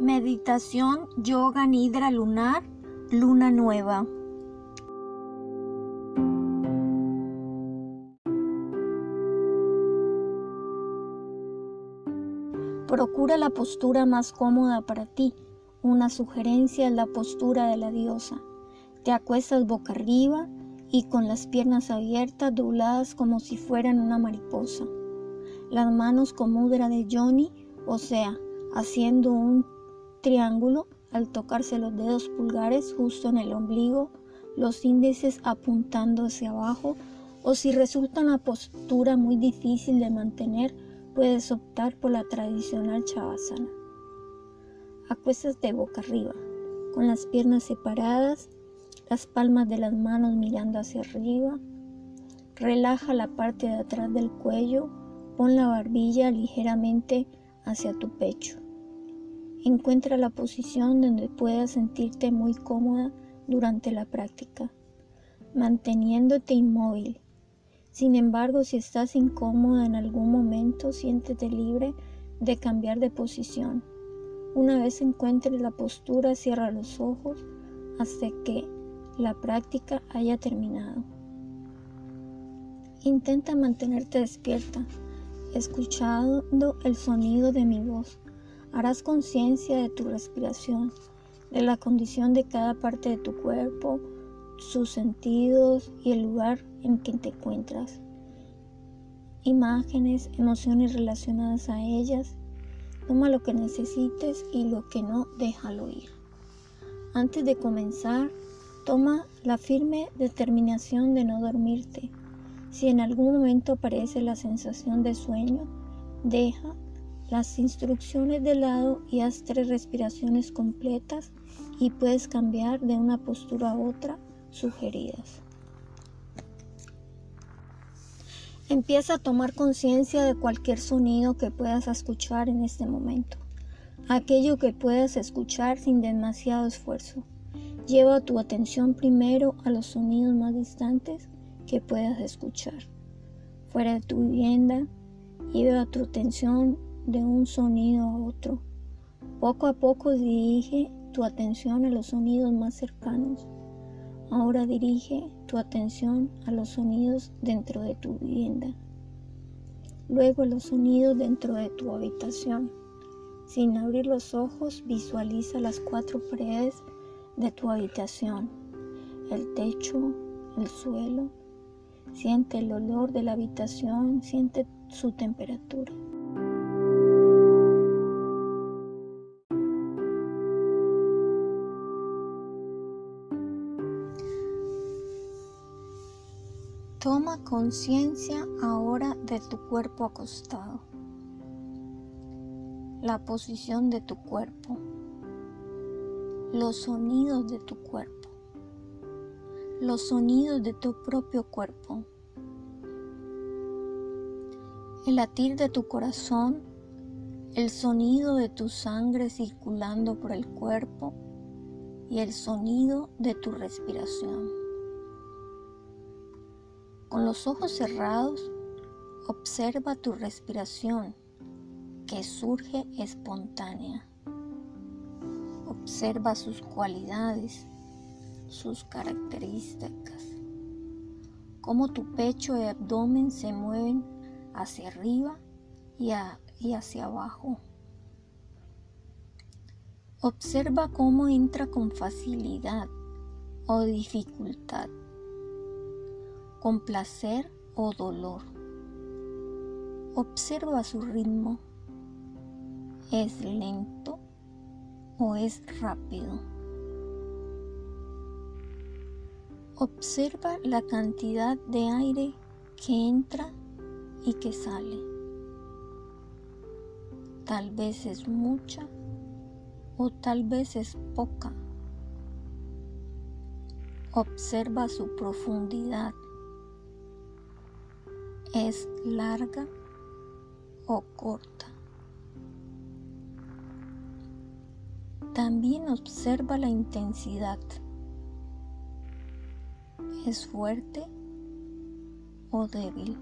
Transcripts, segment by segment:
Meditación Yoga Nidra Lunar, Luna Nueva. Procura la postura más cómoda para ti. Una sugerencia es la postura de la diosa. Te acuestas boca arriba y con las piernas abiertas dobladas como si fueran una mariposa. Las manos con mudra de Johnny, o sea, haciendo un triángulo al tocarse los dedos pulgares justo en el ombligo, los índices apuntando hacia abajo, o si resulta una postura muy difícil de mantener, puedes optar por la tradicional chavasana. Acuestas de boca arriba, con las piernas separadas, las palmas de las manos mirando hacia arriba. Relaja la parte de atrás del cuello, pon la barbilla ligeramente hacia tu pecho. Encuentra la posición donde puedas sentirte muy cómoda durante la práctica, manteniéndote inmóvil. Sin embargo, si estás incómoda en algún momento, siéntete libre de cambiar de posición. Una vez encuentres la postura, cierra los ojos hasta que la práctica haya terminado. Intenta mantenerte despierta, escuchando el sonido de mi voz Harás conciencia de tu respiración, de la condición de cada parte de tu cuerpo, sus sentidos y el lugar en que te encuentras. Imágenes, emociones relacionadas a ellas. Toma lo que necesites y lo que no, déjalo ir. Antes de comenzar, toma la firme determinación de no dormirte. Si en algún momento aparece la sensación de sueño, deja las instrucciones de lado y haz tres respiraciones completas y puedes cambiar de una postura a otra sugeridas. Empieza a tomar conciencia de cualquier sonido que puedas escuchar en este momento, aquello que puedas escuchar sin demasiado esfuerzo. Lleva tu atención primero a los sonidos más distantes que puedas escuchar. Fuera de tu vivienda, lleva tu atención de un sonido a otro. Poco a poco dirige tu atención a los sonidos más cercanos. Ahora dirige tu atención a los sonidos dentro de tu vivienda. Luego los sonidos dentro de tu habitación. Sin abrir los ojos, visualiza las cuatro paredes de tu habitación, el techo, el suelo. Siente el olor de la habitación, siente su temperatura. Toma conciencia ahora de tu cuerpo acostado, la posición de tu cuerpo, los sonidos de tu cuerpo, los sonidos de tu propio cuerpo, el latir de tu corazón, el sonido de tu sangre circulando por el cuerpo. Y el sonido de tu respiración. Con los ojos cerrados, observa tu respiración que surge espontánea. Observa sus cualidades, sus características, cómo tu pecho y abdomen se mueven hacia arriba y, y hacia abajo. Observa cómo entra con facilidad o dificultad con placer o dolor. Observa su ritmo. ¿Es lento o es rápido? Observa la cantidad de aire que entra y que sale. Tal vez es mucha o tal vez es poca. Observa su profundidad es larga o corta. También observa la intensidad. ¿Es fuerte o débil?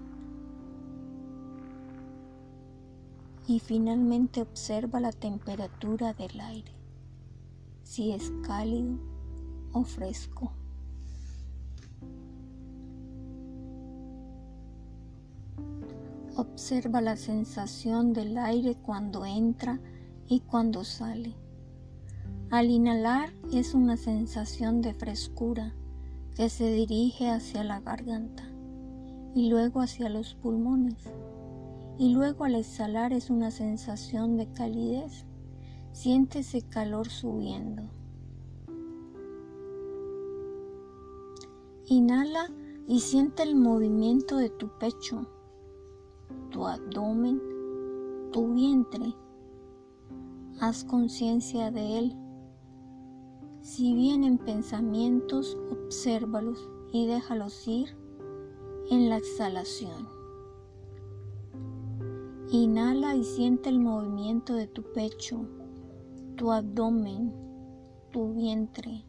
Y finalmente observa la temperatura del aire, si es cálido o fresco. Observa la sensación del aire cuando entra y cuando sale. Al inhalar es una sensación de frescura que se dirige hacia la garganta y luego hacia los pulmones. Y luego al exhalar es una sensación de calidez. Siente ese calor subiendo. Inhala y siente el movimiento de tu pecho, tu abdomen, tu vientre. Haz conciencia de él si vienen pensamientos, obsérvalos y déjalos ir en la exhalación. Inhala y siente el movimiento de tu pecho, tu abdomen, tu vientre.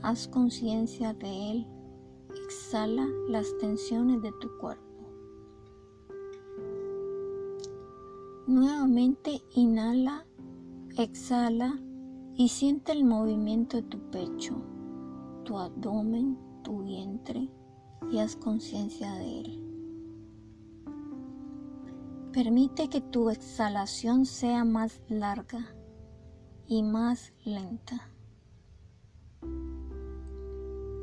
Haz conciencia de él. Exhala las tensiones de tu cuerpo. Nuevamente inhala, exhala y siente el movimiento de tu pecho, tu abdomen, tu vientre y haz conciencia de él. Permite que tu exhalación sea más larga y más lenta.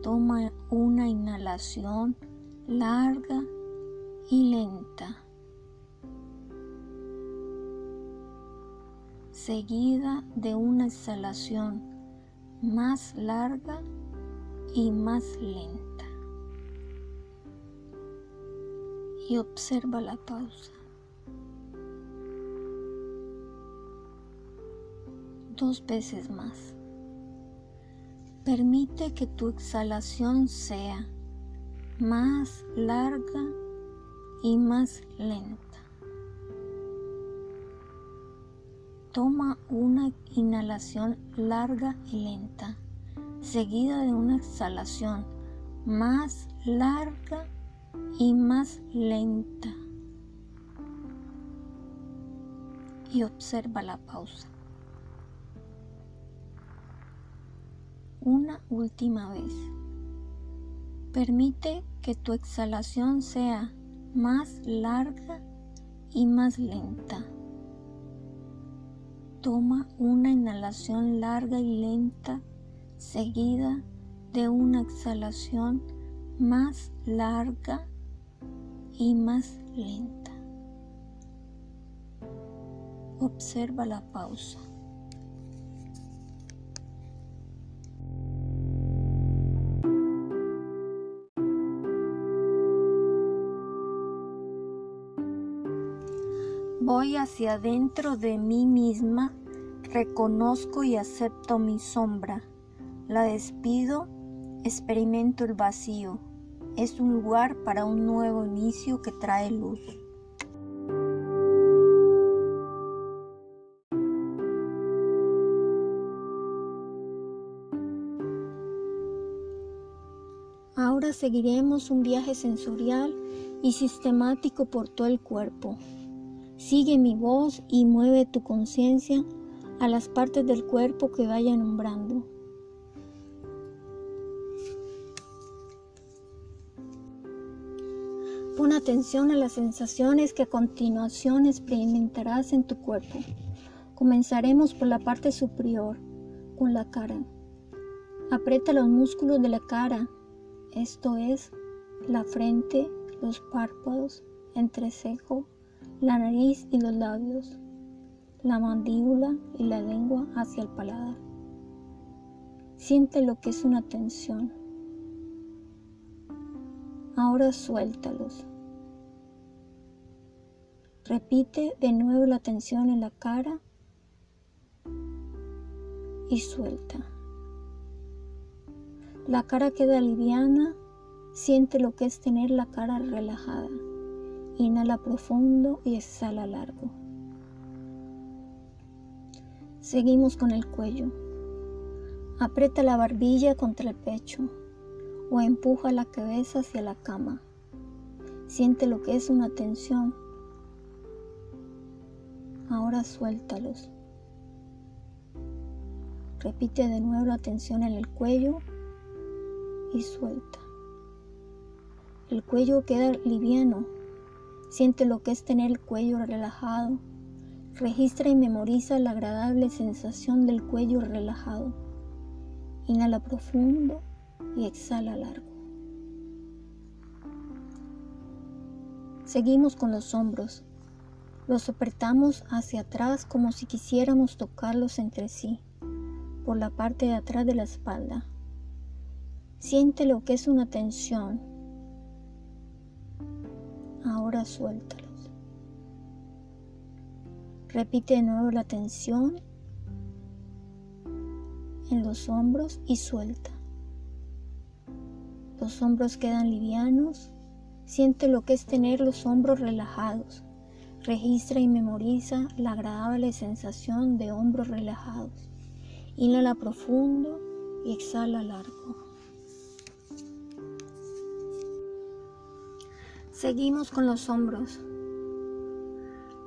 Toma una inhalación larga y lenta. Seguida de una exhalación más larga y más lenta. Y observa la pausa. Dos veces más. Permite que tu exhalación sea más larga y más lenta. Toma una inhalación larga y lenta, seguida de una exhalación más larga y más lenta. Y observa la pausa. Una última vez. Permite que tu exhalación sea más larga y más lenta. Toma una inhalación larga y lenta seguida de una exhalación más larga y más lenta. Observa la pausa. Voy hacia adentro de mí misma, reconozco y acepto mi sombra, la despido, experimento el vacío. Es un lugar para un nuevo inicio que trae luz. Ahora seguiremos un viaje sensorial y sistemático por todo el cuerpo. Sigue mi voz y mueve tu conciencia a las partes del cuerpo que vaya nombrando. Pon atención a las sensaciones que a continuación experimentarás en tu cuerpo. Comenzaremos por la parte superior, con la cara. Aprieta los músculos de la cara, esto es, la frente, los párpados, entrecejo, la nariz y los labios, la mandíbula y la lengua hacia el paladar. Siente lo que es una tensión. Ahora suéltalos. Repite de nuevo la tensión en la cara y suelta. La cara queda liviana, siente lo que es tener la cara relajada. Inhala profundo y exhala largo. Seguimos con el cuello. Aprieta la barbilla contra el pecho o empuja la cabeza hacia la cama. Siente lo que es una tensión. Ahora suéltalos. Repite de nuevo la tensión en el cuello y suelta. El cuello queda liviano. Siente lo que es tener el cuello relajado. Registra y memoriza la agradable sensación del cuello relajado. Inhala profundo y exhala largo. Seguimos con los hombros. Los apretamos hacia atrás como si quisiéramos tocarlos entre sí, por la parte de atrás de la espalda. Siente lo que es una tensión. Ahora suéltalos. Repite de nuevo la tensión en los hombros y suelta. Los hombros quedan livianos Siente lo que es tener los hombros relajados. Registra y memoriza la agradable sensación de hombros relajados. Inhala profundo y exhala largo. Seguimos con los hombros.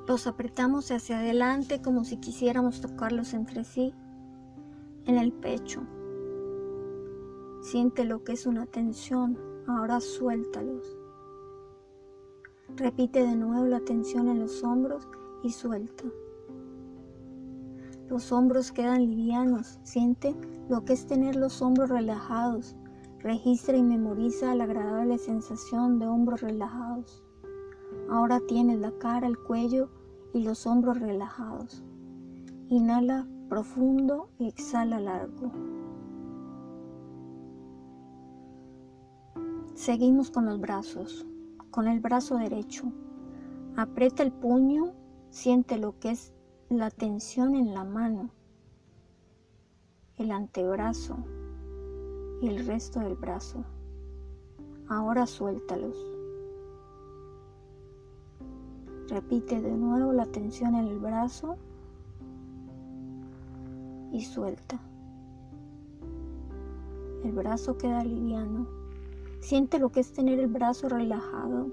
Los apretamos hacia adelante como si quisiéramos tocarlos entre sí en el pecho. Siente lo que es una tensión. Ahora suéltalos. Repite de nuevo la tensión en los hombros y suelta. Los hombros quedan livianos. Siente lo que es tener los hombros relajados. Registra y memoriza la agradable sensación de hombros relajados. Ahora tienes la cara, el cuello y los hombros relajados. Inhala profundo y exhala largo. Seguimos con los brazos con el brazo derecho. Aprieta el puño, siente lo que es la tensión en la mano, el antebrazo y el resto del brazo. Ahora suéltalos. Repite de nuevo la tensión en el brazo y suelta. El brazo queda liviano. Siente lo que es tener el brazo relajado.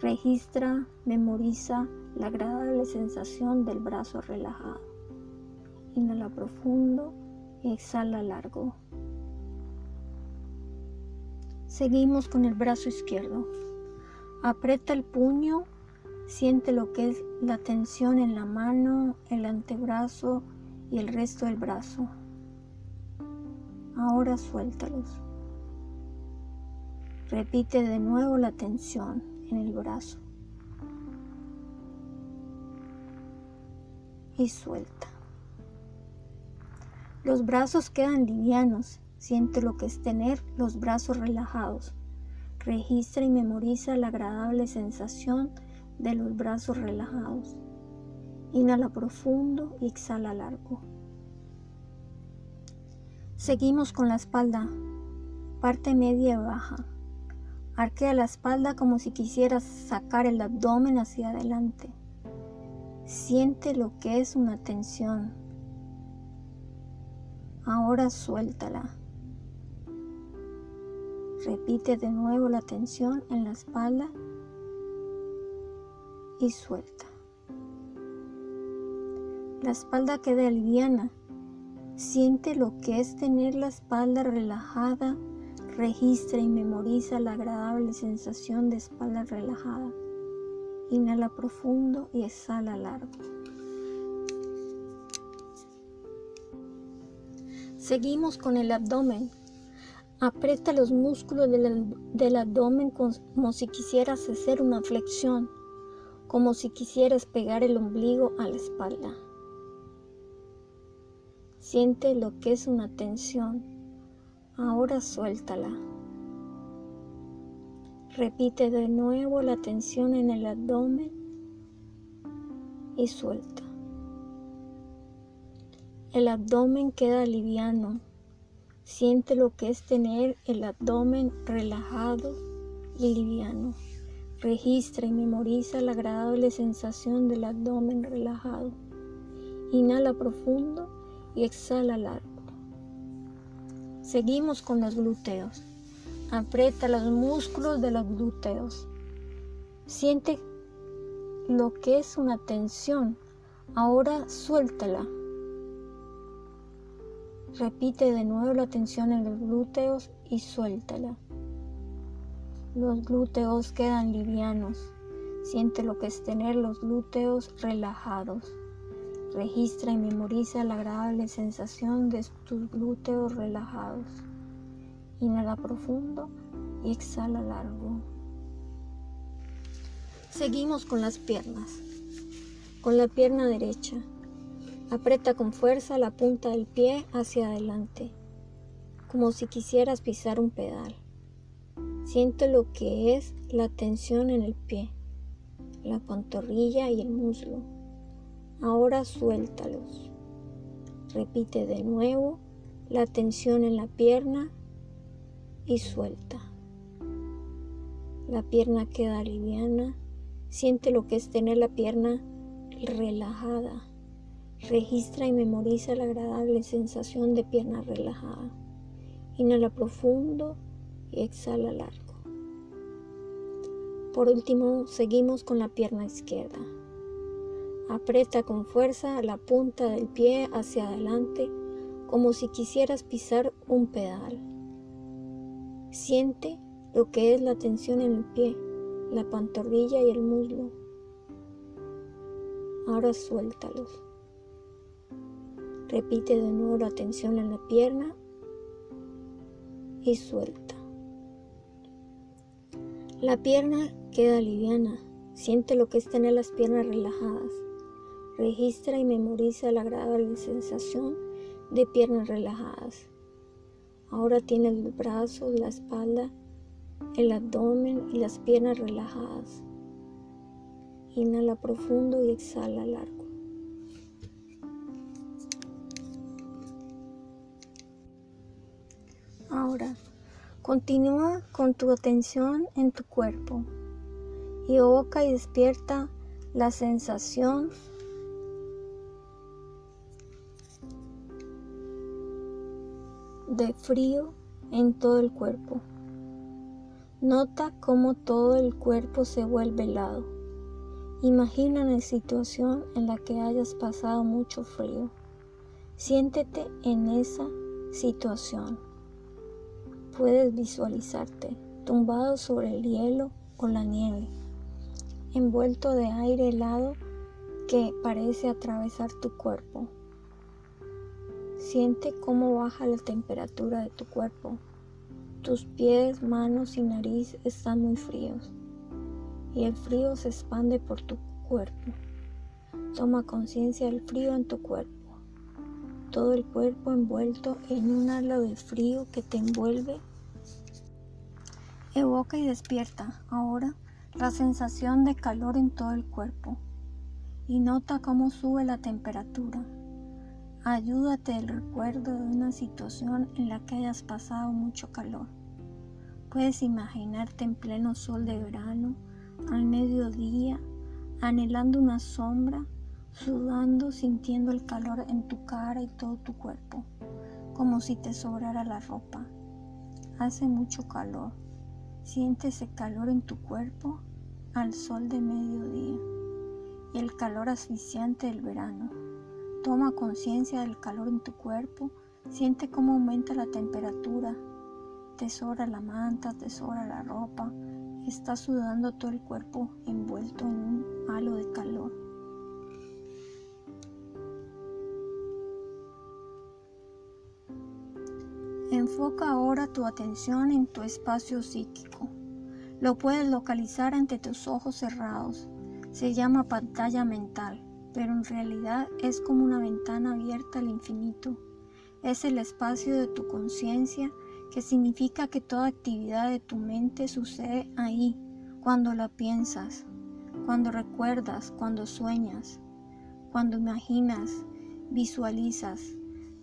Registra, memoriza la agradable sensación del brazo relajado. Inhala profundo y exhala largo. Seguimos con el brazo izquierdo. Aprieta el puño, siente lo que es la tensión en la mano, el antebrazo y el resto del brazo. Ahora suéltalos. Repite de nuevo la tensión en el brazo. Y suelta. Los brazos quedan livianos. Siente lo que es tener los brazos relajados. Registra y memoriza la agradable sensación de los brazos relajados. Inhala profundo y exhala largo. Seguimos con la espalda, parte media y baja. Arquea la espalda como si quisieras sacar el abdomen hacia adelante. Siente lo que es una tensión. Ahora suéltala. Repite de nuevo la tensión en la espalda y suelta. La espalda queda liviana. Siente lo que es tener la espalda relajada Registra y memoriza la agradable sensación de espalda relajada. Inhala profundo y exhala largo. Seguimos con el abdomen. Aprieta los músculos del, abdomen como si quisieras hacer una flexión, como si quisieras pegar el ombligo a la espalda. Siente lo que es una tensión Ahora suéltala. Repite de nuevo la tensión en el abdomen y suelta. El abdomen queda liviano. Siente lo que es tener el abdomen relajado y liviano. Registra y memoriza la agradable sensación del abdomen relajado. Inhala profundo y exhala largo. Seguimos con los glúteos. Aprieta los músculos de los glúteos. Siente lo que es una tensión. Ahora suéltala. Repite de nuevo la tensión en los glúteos y suéltala. Los glúteos quedan livianos. Siente lo que es tener los glúteos relajados. Registra y memoriza la agradable sensación de tus glúteos relajados. Inhala profundo y exhala largo. Seguimos con las piernas. Con la pierna derecha. Aprieta con fuerza la punta del pie hacia adelante, como si quisieras pisar un pedal. Siente lo que es la tensión en el pie, la pantorrilla y el muslo. Ahora suéltalos. Repite de nuevo la tensión en la pierna y suelta. La pierna queda liviana. Siente lo que es tener la pierna relajada. Registra y memoriza la agradable sensación de pierna relajada. Inhala profundo y exhala largo. Por último, seguimos con la pierna izquierda. Aprieta con fuerza la punta del pie hacia adelante como si quisieras pisar un pedal. Siente lo que es la tensión en el pie, la pantorrilla y el muslo. Ahora suéltalos. Repite de nuevo la tensión en la pierna y suelta. La pierna queda liviana. Siente lo que es tener las piernas relajadas. Registra y memoriza la agradable sensación de piernas relajadas. Ahora tiene los brazos, la espalda, el abdomen y las piernas relajadas. Inhala profundo y exhala largo. Ahora Continúa con tu atención en tu cuerpo y evoca y despierta la sensación de frío en todo el cuerpo. Nota cómo todo el cuerpo se vuelve helado. Imagina una situación en la que hayas pasado mucho frío. Siéntete en esa situación puedes visualizarte tumbado sobre el hielo o la nieve, envuelto de aire helado que parece atravesar tu cuerpo. Siente cómo baja la temperatura de tu cuerpo. Tus pies, manos y nariz están muy fríos y el frío se expande por tu cuerpo. Toma conciencia del frío en tu cuerpo todo el cuerpo envuelto en un halo de frío que te envuelve. Evoca y despierta ahora la sensación de calor en todo el cuerpo y nota cómo sube la temperatura. Ayúdate del recuerdo de una situación en la que hayas pasado mucho calor. Puedes imaginarte en pleno sol de verano, al mediodía, anhelando una sombra sudando, sintiendo el calor en tu cara y todo tu cuerpo, como si te sobrara la ropa. Hace mucho calor. Siente ese calor en tu cuerpo al sol de mediodía y el calor asfixiante del verano. Toma conciencia del calor en tu cuerpo, siente cómo aumenta la temperatura, te sobra la manta, te sobra la ropa, estás sudando todo el cuerpo envuelto en un halo de calor. Enfoca ahora tu atención en tu espacio psíquico. Lo puedes localizar ante tus ojos cerrados. Se llama pantalla mental, pero en realidad es como una ventana abierta al infinito. Es el espacio de tu conciencia que significa que toda actividad de tu mente sucede ahí, cuando la piensas, cuando recuerdas, cuando sueñas, cuando imaginas, visualizas.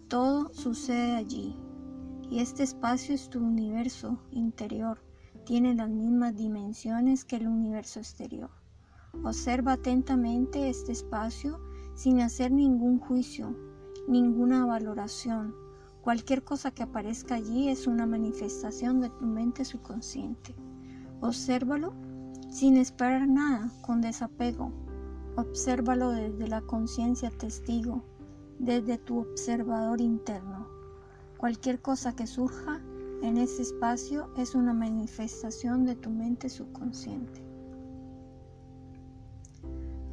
Todo sucede allí y este espacio es tu universo interior. Tiene las mismas dimensiones que el universo exterior. Observa atentamente este espacio sin hacer ningún juicio, ninguna valoración. Cualquier cosa que aparezca allí es una manifestación de tu mente subconsciente. Obsérvalo sin esperar nada, con desapego. Obsérvalo desde la conciencia testigo, desde tu observador interno. Cualquier cosa que surja en ese espacio es una manifestación de tu mente subconsciente.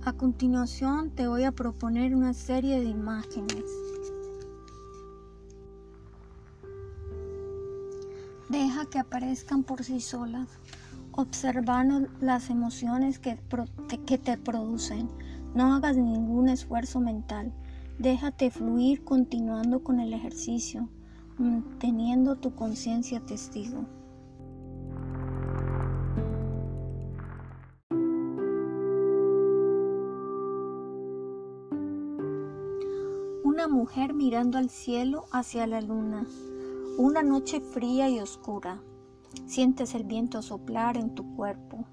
A continuación te voy a proponer una serie de imágenes. Deja que aparezcan por sí solas, observando las emociones que, que te producen. No hagas ningún esfuerzo mental. Déjate fluir continuando con el ejercicio, manteniendo tu conciencia testigo. Una mujer mirando al cielo hacia la luna. Una noche fría y oscura. Sientes el viento soplar en tu cuerpo.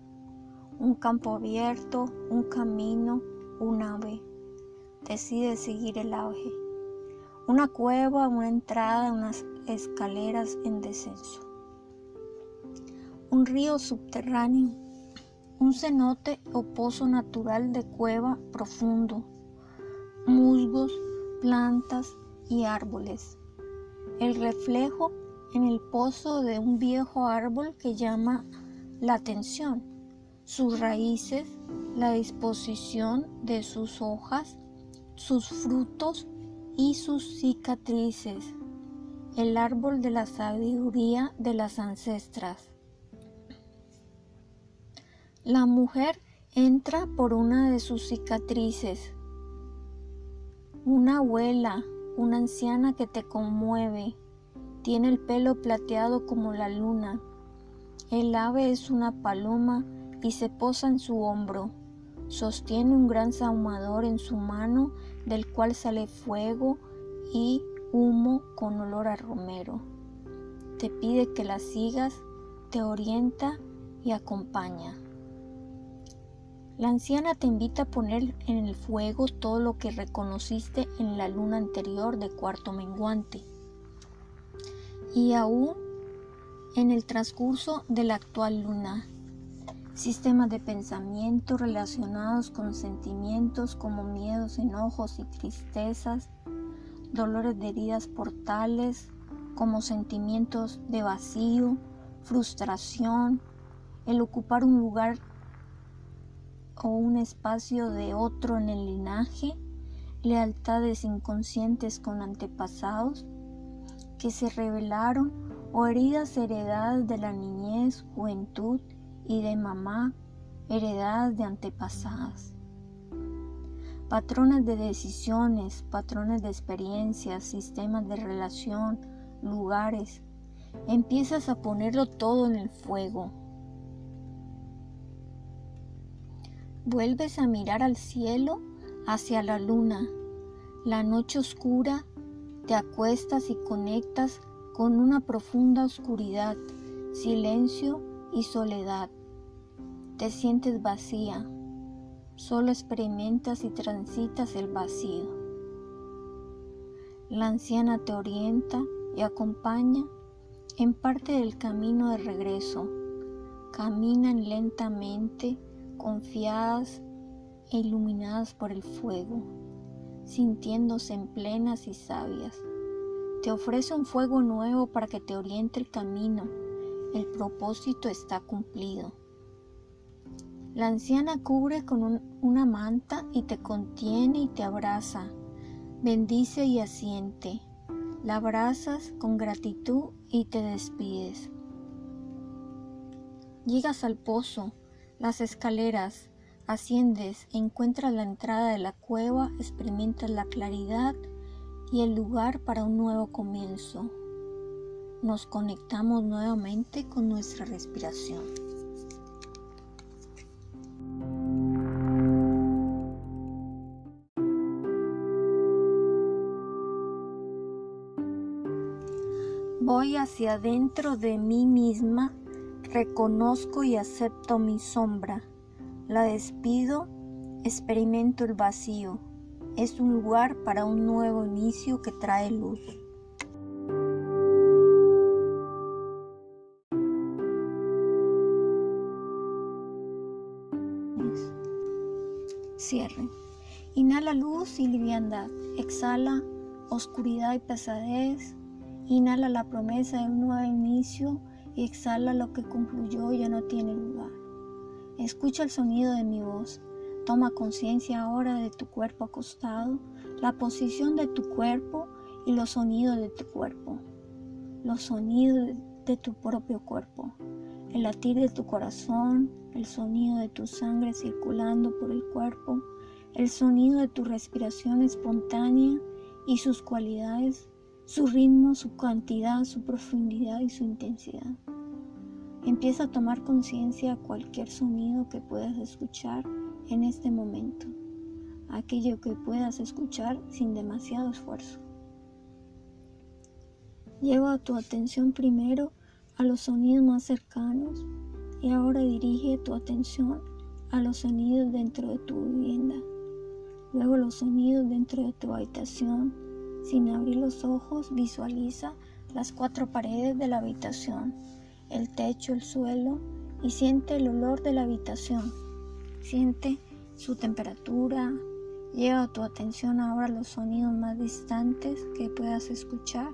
Un campo abierto, un camino, un ave. Decides seguir el auge. Una cueva, una entrada, unas escaleras en descenso. Un río subterráneo. Un cenote o pozo natural de cueva profundo. Musgos, plantas y árboles. El reflejo en el pozo de un viejo árbol que llama la atención. Sus raíces, la disposición de sus hojas, sus frutos y sus cicatrices. El árbol de la sabiduría de las ancestras. La mujer entra por una de sus cicatrices una abuela, una anciana que te conmueve, tiene el pelo plateado como la luna. El ave es una paloma y se posa en su hombro. Sostiene un gran sahumador en su mano del cual sale fuego y humo con olor a romero. Te pide que la sigas, te orienta y acompaña. La anciana te invita a poner en el fuego todo lo que reconociste en la luna anterior de cuarto menguante y aún en el transcurso de la actual luna. Sistemas de pensamiento relacionados con sentimientos como miedos, enojos y tristezas, dolores de heridas portales como sentimientos de vacío, frustración, el ocupar un lugar o un espacio de otro en el linaje, lealtades inconscientes con antepasados que se revelaron o heridas heredadas de la niñez, juventud y de mamá, heredadas de antepasadas. Patrones de decisiones, patrones de experiencias, sistemas de relación, lugares. Empiezas a ponerlo todo en el fuego Vuelves a mirar al cielo, hacia la luna. La noche oscura, te acuestas y conectas con una profunda oscuridad, silencio y soledad. Te sientes vacía, solo experimentas y transitas el vacío. La anciana te orienta y acompaña en parte del camino de regreso. Caminan lentamente confiadas e iluminadas por el fuego, sintiéndose en plenas y sabias. Te ofrece un fuego nuevo para que te oriente el camino. El propósito está cumplido. La anciana cubre con una manta y te contiene y te abraza. Bendice y asiente. La abrazas con gratitud y te despides. Llegas al pozo las escaleras, asciendes, encuentras la entrada de la cueva, experimentas la claridad y el lugar para un nuevo comienzo. Nos conectamos nuevamente con nuestra respiración. Hacia adentro de mí misma Reconozco y acepto mi sombra. La despido, experimento el vacío. Es un lugar para un nuevo inicio que trae luz. cierre. Inhala luz y liviandad. Exhala oscuridad y pesadez. Inhala la promesa de un nuevo inicio y exhala lo que concluyó ya no tiene lugar. Escucha el sonido de mi voz. Toma conciencia ahora de tu cuerpo acostado, la posición de tu cuerpo y los sonidos de tu cuerpo. Los sonidos de tu propio cuerpo. El latir de tu corazón, el sonido de tu sangre circulando por el cuerpo, el sonido de tu respiración espontánea y sus cualidades su ritmo, su cantidad, su profundidad y su intensidad. Empieza a tomar conciencia de cualquier sonido que puedas escuchar en este momento, aquello que puedas escuchar sin demasiado esfuerzo. Lleva tu atención primero a los sonidos más cercanos y ahora dirige tu atención a los sonidos dentro de tu vivienda, luego los sonidos dentro de tu habitación, sin abrir los ojos, visualiza las cuatro paredes de la habitación, el techo, el suelo y siente el olor de la habitación. Siente su temperatura. Lleva tu atención ahora a los sonidos más distantes que puedas escuchar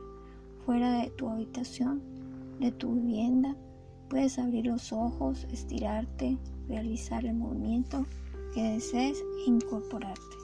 fuera de tu habitación, de tu vivienda. Puedes abrir los ojos, estirarte, realizar el movimiento que desees incorporarte.